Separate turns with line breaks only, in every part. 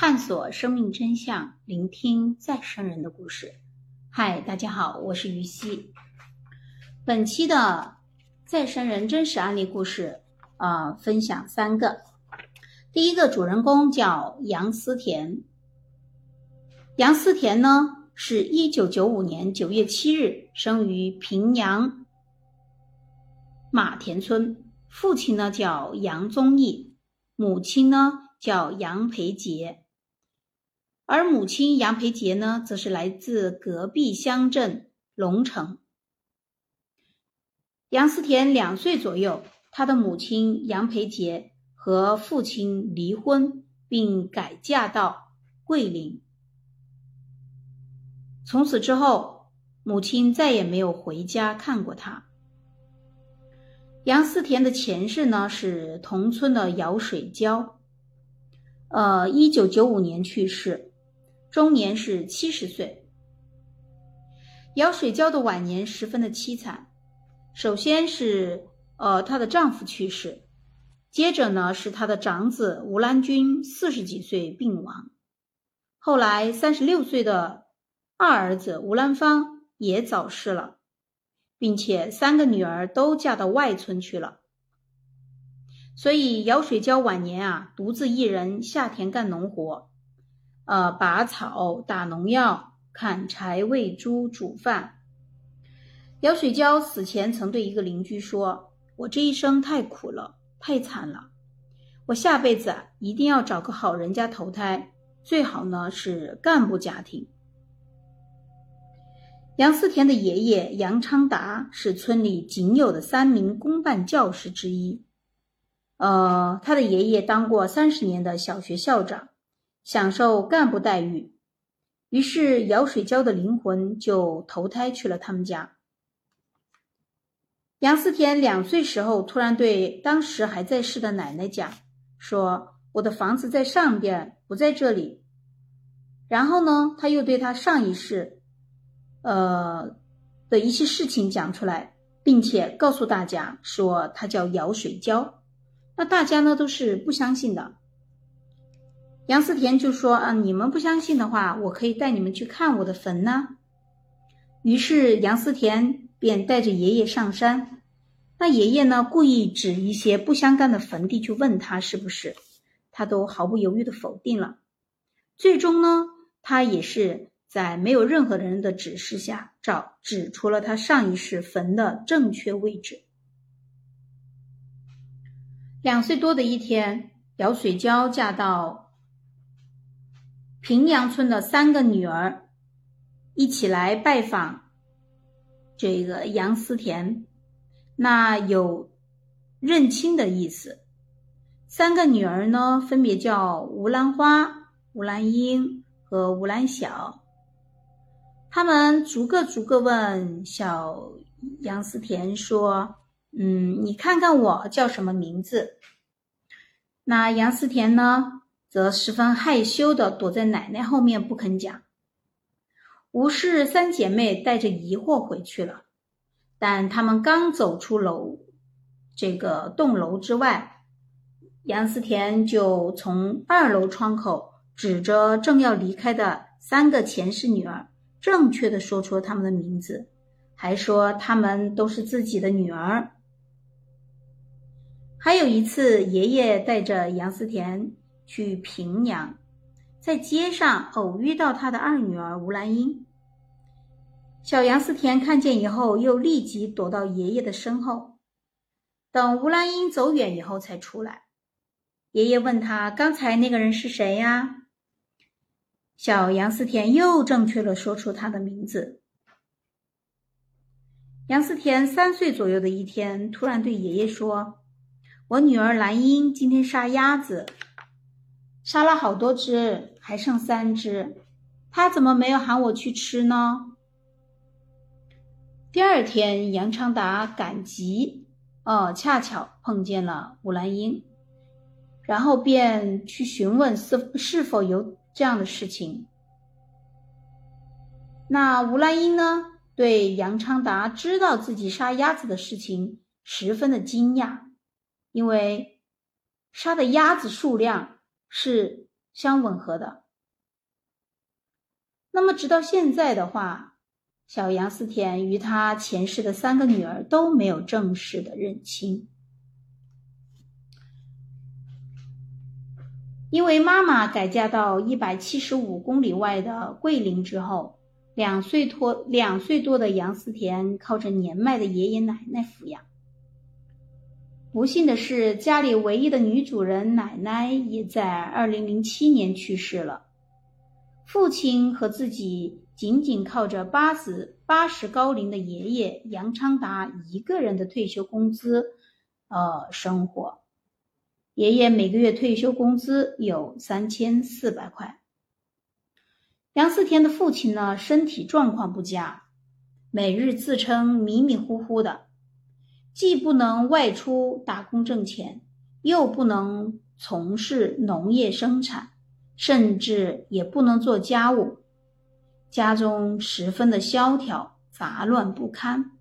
探索生命真相，聆听再生人的故事。嗨，大家好，我是于西。本期的再生人真实案例故事，呃，分享三个。第一个主人公叫杨思田。杨思田呢，是一九九五年九月七日生于平阳马田村，父亲呢叫杨宗义，母亲呢。叫杨培杰，而母亲杨培杰呢，则是来自隔壁乡镇龙城。杨思田两岁左右，他的母亲杨培杰和父亲离婚，并改嫁到桂林。从此之后，母亲再也没有回家看过他。杨思田的前世呢，是同村的姚水娇。呃，一九九五年去世，终年是七十岁。姚水娇的晚年十分的凄惨，首先是呃她的丈夫去世，接着呢是她的长子吴兰君四十几岁病亡，后来三十六岁的二儿子吴兰芳也早逝了，并且三个女儿都嫁到外村去了。所以姚水娇晚年啊，独自一人下田干农活，呃，拔草、打农药、砍柴、喂猪、煮饭。姚水娇死前曾对一个邻居说：“我这一生太苦了，太惨了，我下辈子一定要找个好人家投胎，最好呢是干部家庭。”杨思田的爷爷杨昌达是村里仅有的三名公办教师之一。呃，他的爷爷当过三十年的小学校长，享受干部待遇，于是姚水娇的灵魂就投胎去了他们家。杨思田两岁时候，突然对当时还在世的奶奶讲说：“我的房子在上边，不在这里。”然后呢，他又对他上一世，呃的一些事情讲出来，并且告诉大家说他叫姚水娇。那大家呢都是不相信的。杨思田就说：“啊，你们不相信的话，我可以带你们去看我的坟呢。”于是杨思田便带着爷爷上山。那爷爷呢，故意指一些不相干的坟地去问他是不是，他都毫不犹豫的否定了。最终呢，他也是在没有任何人的指示下，找指出了他上一世坟的正确位置。两岁多的一天，姚水娇嫁到平阳村的三个女儿一起来拜访这个杨思田，那有认亲的意思。三个女儿呢，分别叫吴兰花、吴兰英和吴兰晓。他们逐个逐个问小杨思田说。嗯，你看看我叫什么名字？那杨思田呢，则十分害羞的躲在奶奶后面不肯讲。吴氏三姐妹带着疑惑回去了，但他们刚走出楼这个栋楼之外，杨思田就从二楼窗口指着正要离开的三个前世女儿，正确的说出了他们的名字，还说他们都是自己的女儿。还有一次，爷爷带着杨思田去平阳，在街上偶遇到他的二女儿吴兰英。小杨思田看见以后，又立即躲到爷爷的身后，等吴兰英走远以后才出来。爷爷问他：“刚才那个人是谁呀？”小杨思田又正确的说出他的名字。杨思田三岁左右的一天，突然对爷爷说。我女儿兰英今天杀鸭子，杀了好多只，还剩三只，他怎么没有喊我去吃呢？第二天，杨昌达赶集，哦，恰巧碰见了吴兰英，然后便去询问是是否有这样的事情。那吴兰英呢，对杨昌达知道自己杀鸭子的事情十分的惊讶。因为杀的鸭子数量是相吻合的。那么直到现在的话，小杨思田与他前世的三个女儿都没有正式的认亲，因为妈妈改嫁到一百七十五公里外的桂林之后，两岁多两岁多的杨思田靠着年迈的爷爷奶奶抚养。不幸的是，家里唯一的女主人奶奶也在二零零七年去世了。父亲和自己仅仅靠着八十八十高龄的爷爷杨昌达一个人的退休工资，呃，生活。爷爷每个月退休工资有三千四百块。杨思田的父亲呢，身体状况不佳，每日自称迷迷糊糊的，既不能外出打工挣钱，又不能从事农业生产。甚至也不能做家务，家中十分的萧条，杂乱不堪。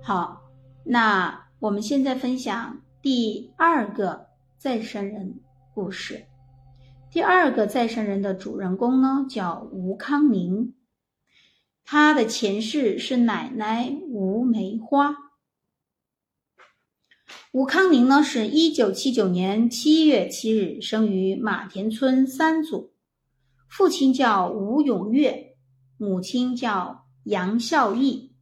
好，那我们现在分享第二个再生人故事。第二个再生人的主人公呢，叫吴康宁，他的前世是奶奶吴梅花。吴康宁呢，是一九七九年七月七日生于马田村三组，父亲叫吴永月，母亲叫杨孝义。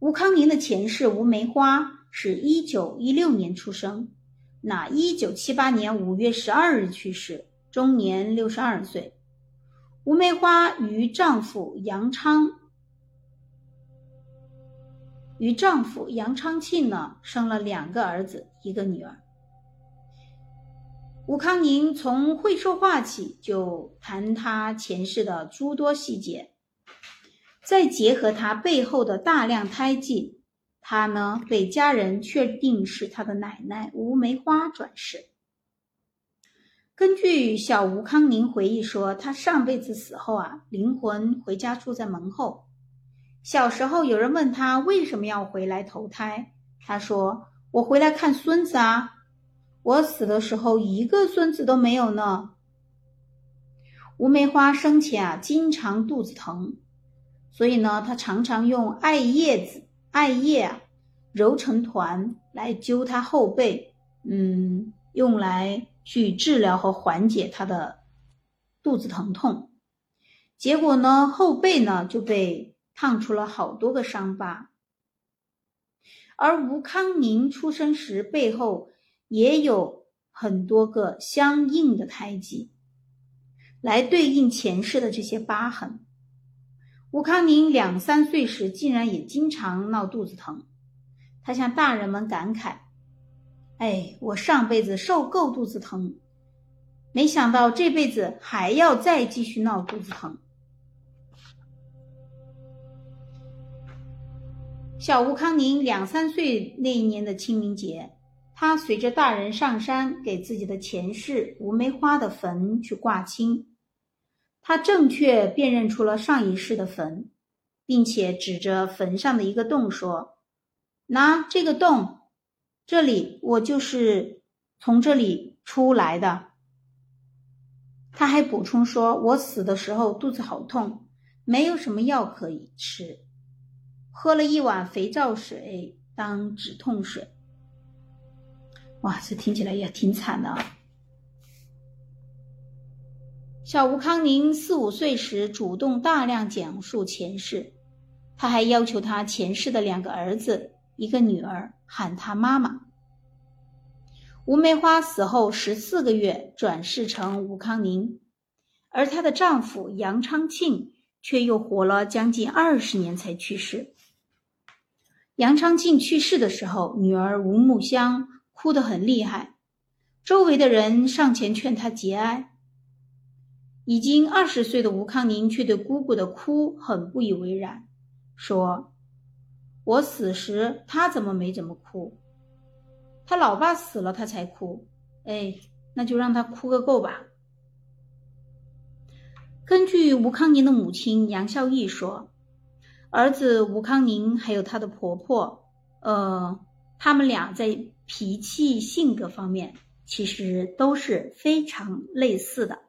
吴康宁的前世吴梅花是一九一六年出生，那一九七八年五月十二日去世，终年六十二岁。吴梅花与丈夫杨昌。与丈夫杨昌庆呢，生了两个儿子，一个女儿。吴康宁从会说话起就谈他前世的诸多细节，再结合他背后的大量胎记，他呢被家人确定是他的奶奶吴梅花转世。根据小吴康宁回忆说，他上辈子死后啊，灵魂回家住在门后。小时候，有人问他为什么要回来投胎，他说：“我回来看孙子啊，我死的时候一个孙子都没有呢。”吴梅花生前啊，经常肚子疼，所以呢，他常常用艾叶子、艾叶啊揉成团来灸他后背，嗯，用来去治疗和缓解他的肚子疼痛。结果呢，后背呢就被。烫出了好多个伤疤，而吴康宁出生时背后也有很多个相应的胎记，来对应前世的这些疤痕。吴康宁两三岁时竟然也经常闹肚子疼，他向大人们感慨：“哎，我上辈子受够肚子疼，没想到这辈子还要再继续闹肚子疼。”小吴康宁两三岁那一年的清明节，他随着大人上山给自己的前世吴梅花的坟去挂青。他正确辨认出了上一世的坟，并且指着坟上的一个洞说：“拿这个洞，这里我就是从这里出来的。”他还补充说：“我死的时候肚子好痛，没有什么药可以吃。”喝了一碗肥皂水当止痛水，哇，这听起来也挺惨的。小吴康宁四五岁时主动大量讲述前世，他还要求他前世的两个儿子、一个女儿喊她妈妈。吴梅花死后十四个月转世成吴康宁，而她的丈夫杨昌庆却又活了将近二十年才去世。杨昌庆去世的时候，女儿吴木香哭得很厉害，周围的人上前劝她节哀。已经二十岁的吴康宁却对姑姑的哭很不以为然，说：“我死时他怎么没怎么哭？他老爸死了他才哭，哎，那就让他哭个够吧。”根据吴康宁的母亲杨孝义说。儿子吴康宁还有她的婆婆，呃，他们俩在脾气性格方面其实都是非常类似的。